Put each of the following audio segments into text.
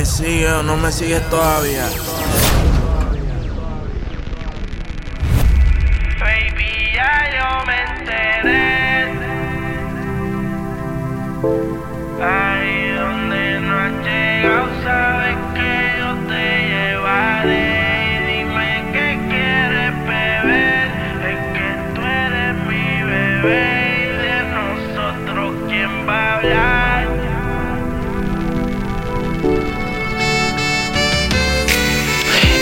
¿Me sigue o no me sigues todavía? Baby, ya yo me enteré.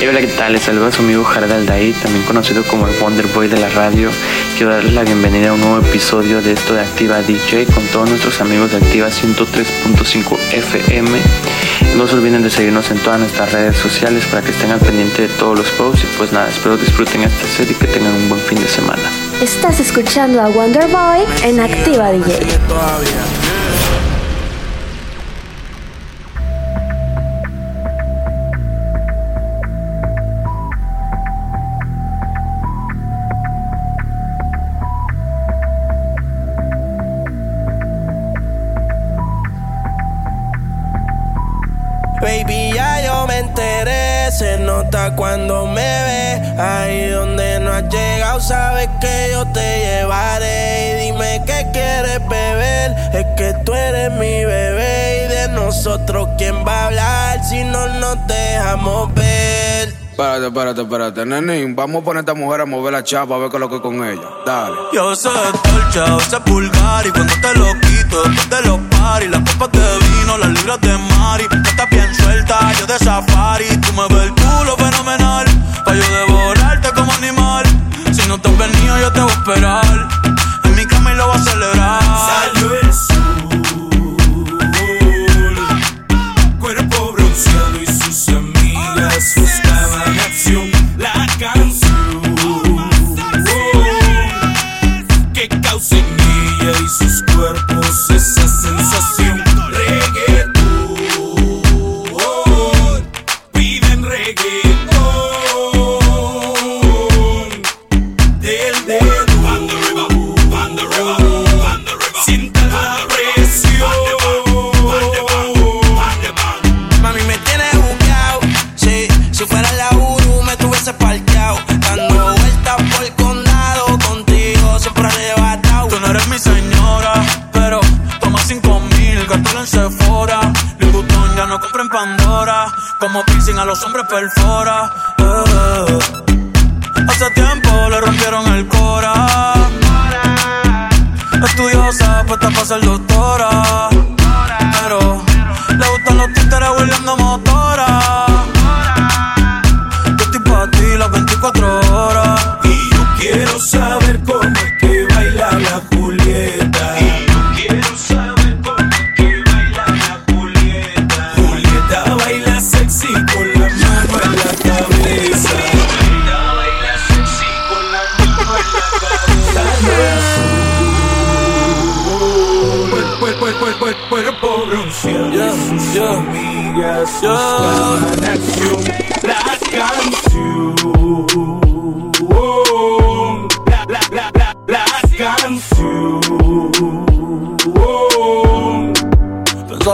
Hola, ¿qué tal? Les saluda a su amigo Jared Aldaí, también conocido como el Wonder Boy de la radio. Quiero darles la bienvenida a un nuevo episodio de esto de Activa DJ con todos nuestros amigos de Activa 103.5 FM. No se olviden de seguirnos en todas nuestras redes sociales para que estén al pendiente de todos los posts. Y pues nada, espero disfruten esta serie y que tengan un buen fin de semana. Estás escuchando a Wonder Boy en Activa ¿Me DJ. Sabes que yo te llevaré. Y dime qué quieres beber, es que tú eres mi bebé. Y de nosotros, ¿quién va a hablar si no nos dejamos ver? Espérate, espérate, espérate, nenín. Vamos a poner a esta mujer a mover la chapa a ver qué es lo que es con ella. Dale. Yo sé dolce, a veces vulgar Y cuando te lo quito, después de los paris Las copas de vino, las libras de mari Estás bien suelta, yo de safari Tú me ves el culo fenomenal Pa' yo Si no te has venido, yo te voy a esperar. En mi cama y lo voy a celebrar. Salió los hombres perfora. eh. Hace tiempo le rompieron el cora. Estudiosa, puesta para ser doctora. Pero le gustan los títeres huirleando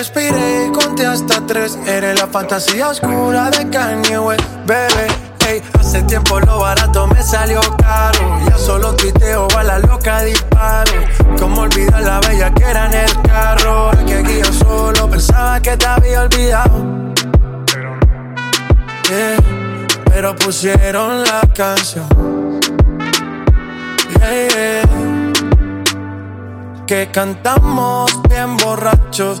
Respiré y conté hasta tres. Eres la fantasía oscura de Kanye West, bebé. Ey, hace tiempo lo barato me salió caro. Ya solo tuiteo a la loca disparo. Como olvidar la bella que era en el carro. El que guía solo pensaba que te había olvidado. Yeah, pero pusieron la canción. Yeah. Que cantamos bien borrachos,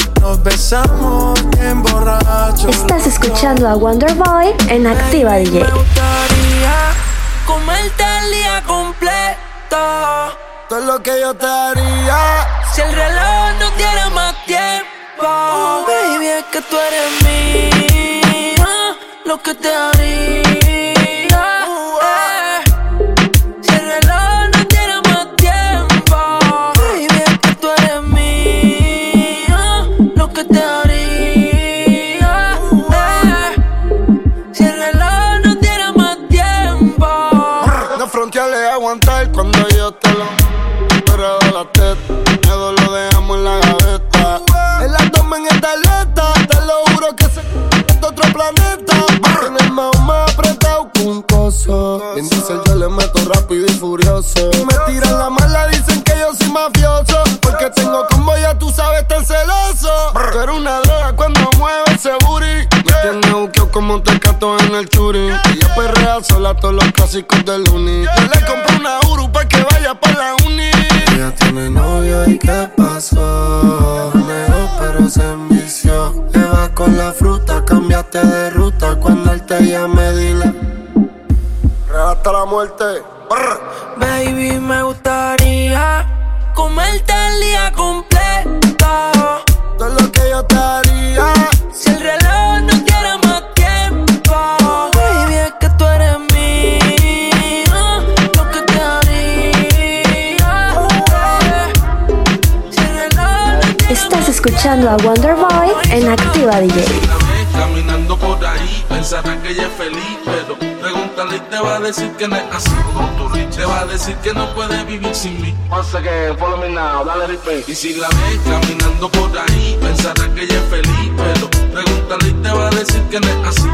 nos besamos bien borrachos. Estás escuchando a Wonder Boy en Activa DJ. Me gustaría Comerte el día completo. todo lo que yo te haría. Si el reloj no tiene más tiempo, baby, es que tú eres mía. Lo que te haría. Y furioso. Me tiran la mala, dicen que yo soy mafioso. Porque tengo combo, ya tú sabes, tan celoso. Tú eres una droga cuando mueve ese booty. Me tiene buqueo como un tecato en el churi. Ella perrea sola todos los clásicos del uni. Yo le compré una Uru para que vaya para la uni. Ella tiene novio y qué pasó. Negó pero se envició. Le va con la fruta, cambiaste de ruta. Cuando él te llame, dile. Hasta la muerte. Baby, me gustaría comerte el día completo. Todo lo que yo te haría. Si el reloj no tiene más tiempo, baby, es que tú eres mía. Lo que te haría. Si el reloj no tiene Estás escuchando a Wonder Boy en Activa DJ. Caminando por ahí, pensará que ella es feliz, pero pregúntale y te va a decir que no es así. Te va a decir que no puede vivir sin mí. Once again, follow me now, dale repeat. Y si la ves caminando por ahí, pensará que ella es feliz, pero pregúntale y te va a decir que no es así.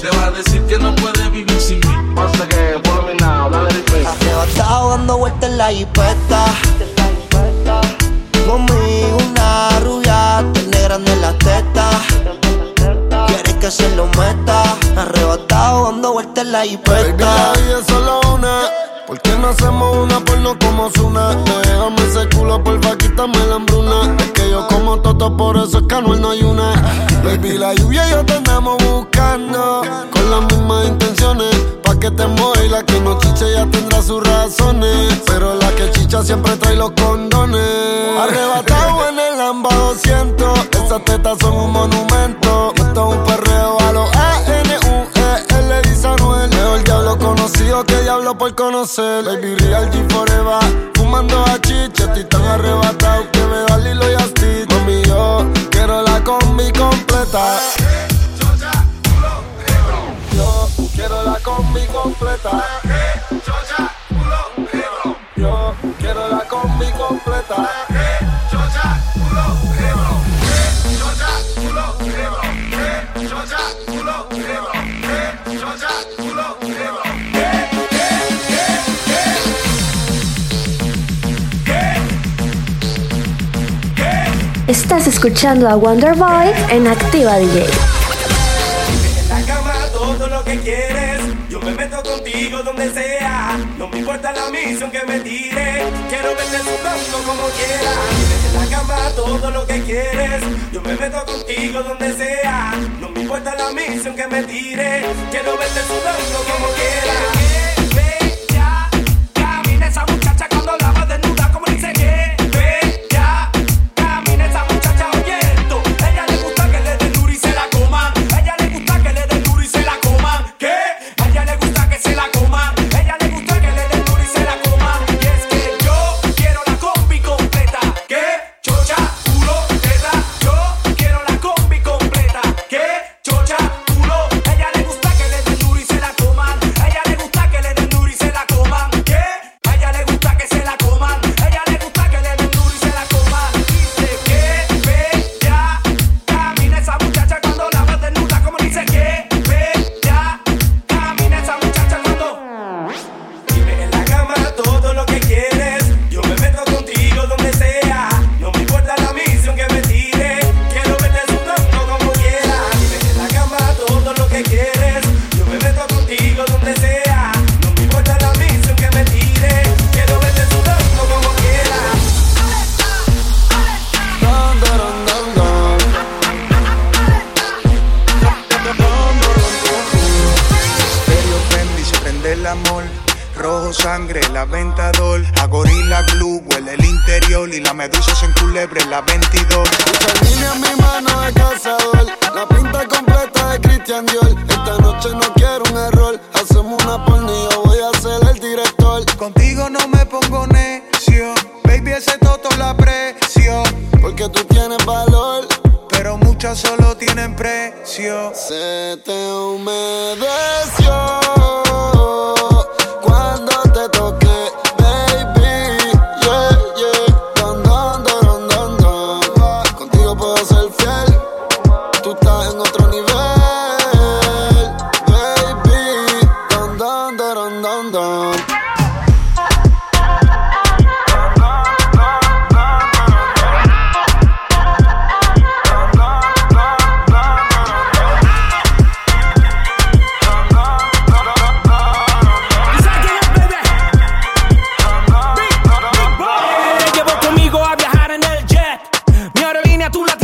Te va a decir que no puede vivir sin mí. Once again, follow me now, dale repeat. Arrebatado dando vueltas en la jipeta. Conmigo una rubia, tiene grande en las tetas. Que se lo meta. Arrebatado dando vueltas en la Baby, jipeta. la solo una. ¿Por qué no hacemos una porno como Zuna? Déjame ese culo, porfa, quítame la hambruna. Es que yo como toto, por eso es que Anuel no hay una. Baby, la lluvia y yo te andamos buscando. Con las mismas intenciones. Pa' que te mueva y la que no chicha ya tendrá sus razones. Pero la que chicha siempre trae los condones. Arrebatado en el Lamba 200. Esas tetas son un monumento. Esto es un conocido que diablo por conocer. Baby, real G forever. Fumando a chicha, estoy tan arrebatado que me da Lilo y Asti. Mami, yo quiero la combi completa. Yo quiero la combi completa. Yo quiero la combi completa. Estás escuchando a Wonder Boy en Activa DJ. En la cama todo lo que quieres. Yo me meto contigo donde sea. No me importa la misión que me tire. Quiero verte sudando como quieras. En la cama todo lo que quieres. Yo me meto contigo donde sea. No me importa la misión que me tire. Quiero verte sudando como quieras. tienes valor. Pero muchas solo tienen precio. Se te humedeció. tú la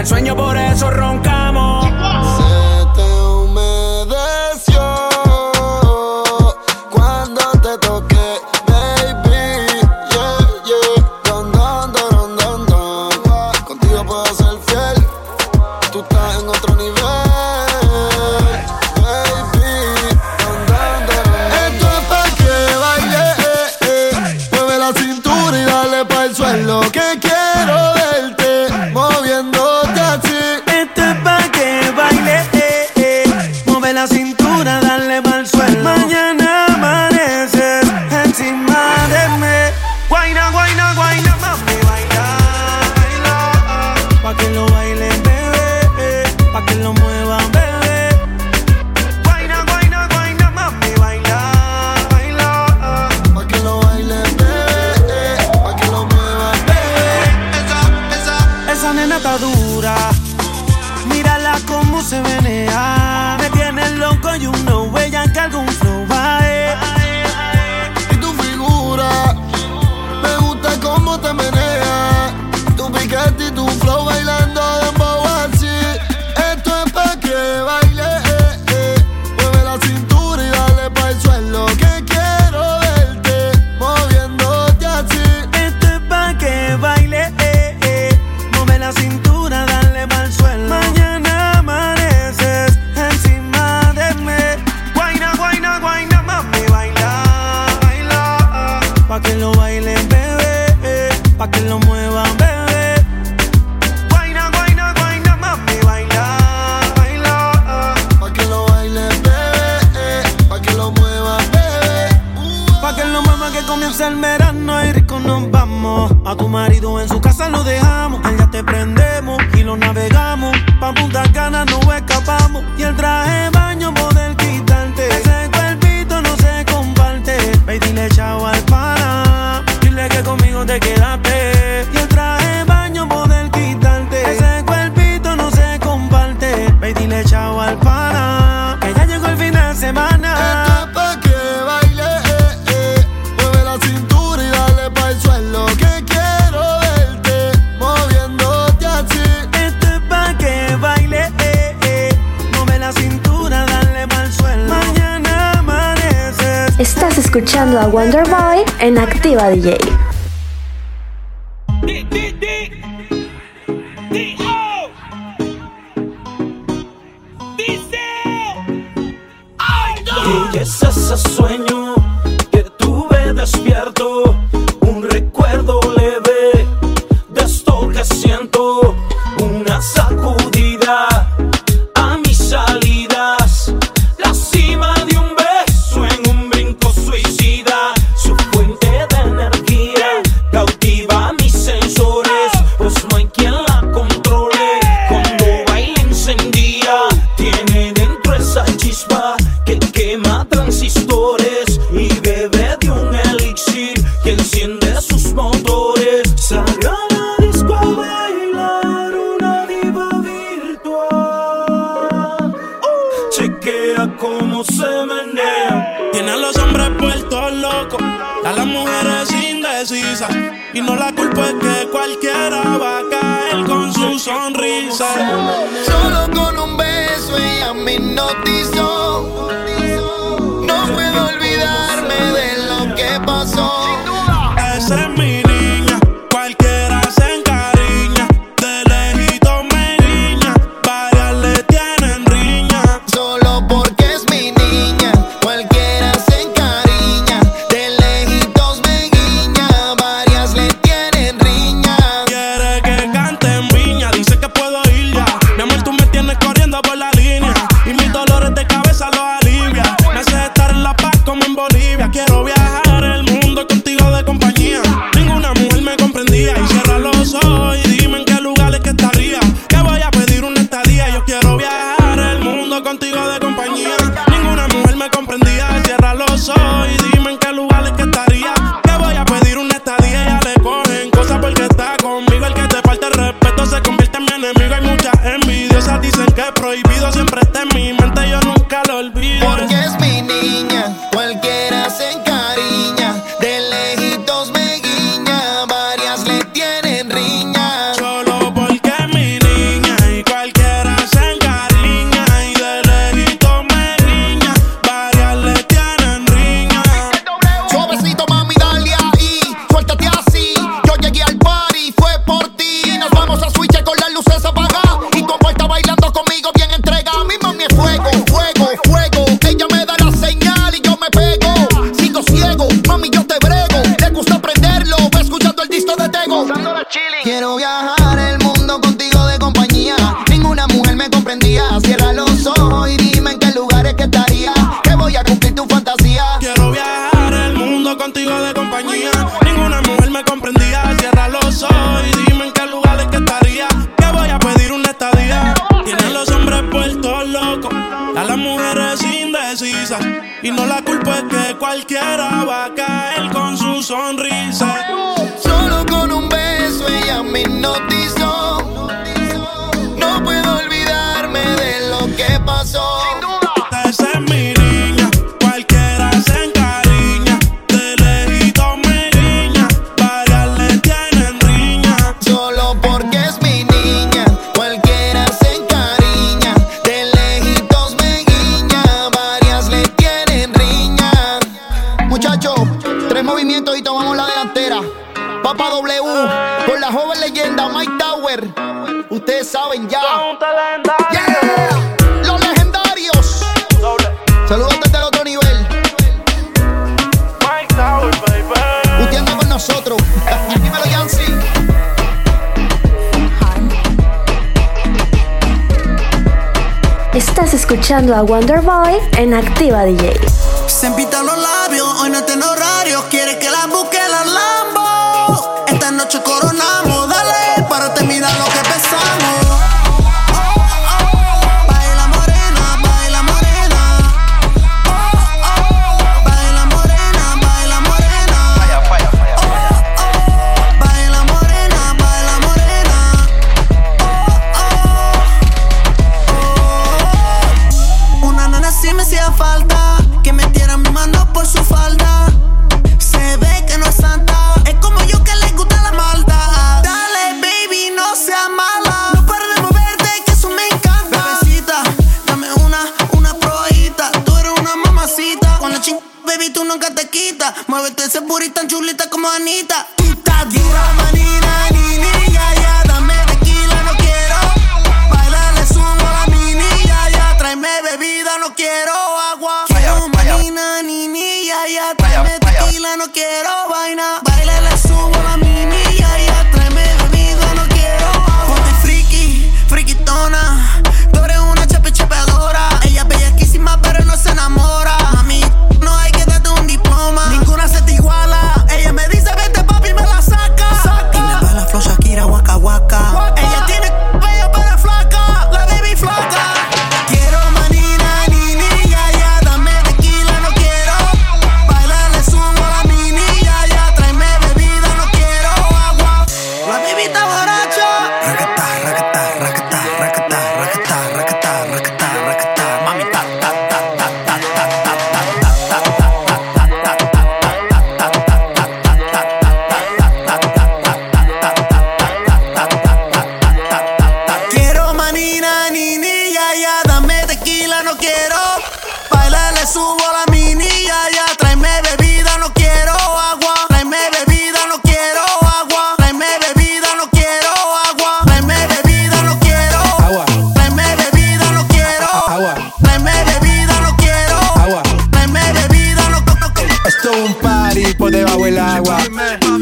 el sueño por eso ronca. atadura. Mírala cómo se venea. Me tiene loco y you know, ella que algún flow va, eh. lo mueva, bebé. Guayna, guayna, guayna, mami, baila, baila. Pa' que lo baile, bebé. Pa' que lo mueva, bebé. Pa' que lo mueva, que comienza el verano y rico nos vamos. A tu marido en su casa lo dejamos. Allá te prendemos y lo navegamos. Pa' Punta Cana no escapamos. Y el traje baño poder quitarte. Ese cuerpito no se comparte. Baby, dile chao al. Dile que conmigo te quedaste semana. Esta pa' que baile. Eh, eh. Mueve la cintura y dale pa' el suelo. Que quiero verte moviéndote así. Este es pa' que baile. Eh, Mueve la cintura, dale pa' el suelo. Mañana amaneces. Estás escuchando a Wonder Boy en Activa DJ. Quiero viajar escuchando a Wonder Boy en Activa DJ. como Anita. Tú estás dura, manina, ni niña, ya dame tequila, no quiero. Bailar le la mini, ya, ya, tráeme bebida, no quiero agua. Quiero manina, ni niña, ya,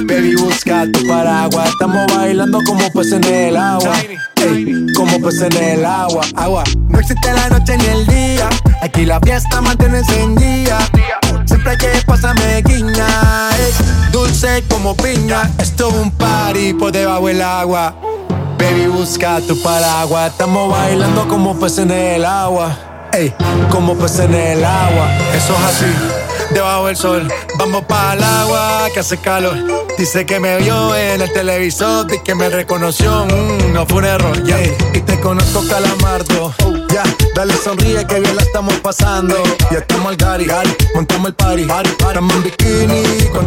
Baby, busca tu paraguas. Estamos bailando como peces en el agua. Ey, como peces en el agua. Agua. No existe la noche ni el día. Aquí la fiesta mantiene encendida. Siempre hay que pasarme guiña. ey. Dulce como piña. Esto es un party por debajo del agua. Baby, busca tu paraguas. Estamos bailando como peces en el agua. Ey, como peces en el agua. Eso es así. Debajo del sol, vamos para el agua que hace calor. Dice que me vio en el televisor y que me reconoció. Mm, no fue un error, ya. Y te conozco, calamardo. Ya, dale sonríe que bien la estamos pasando. Ya estamos al gari, montamos el party. Estamos en bikini con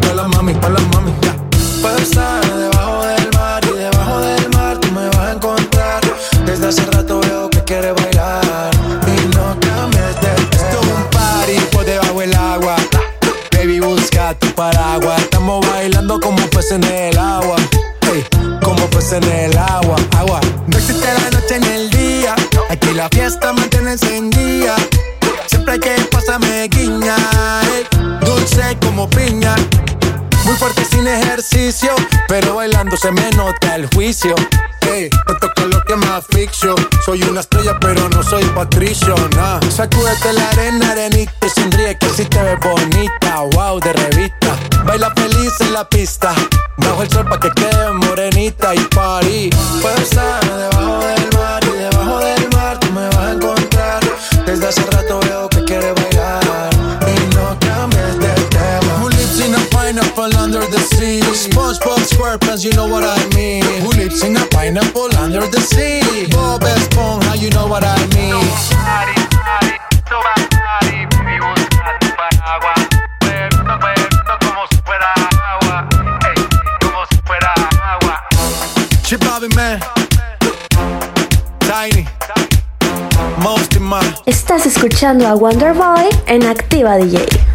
Soy una estrella, pero no soy patricio, nah. Sacúdete la arena, arenita y sonríe que si te ves bonita. Wow, de revista. Baila feliz en la pista. Bajo el sol pa' que quede morenita y party. Puedo estar debajo del sea? SpongeBob SquarePants, you know what I mean. Who lives in a pineapple under the sea? Bob Esponja, you know what I mean. Estás escuchando a Wonder Boy en Activa DJ.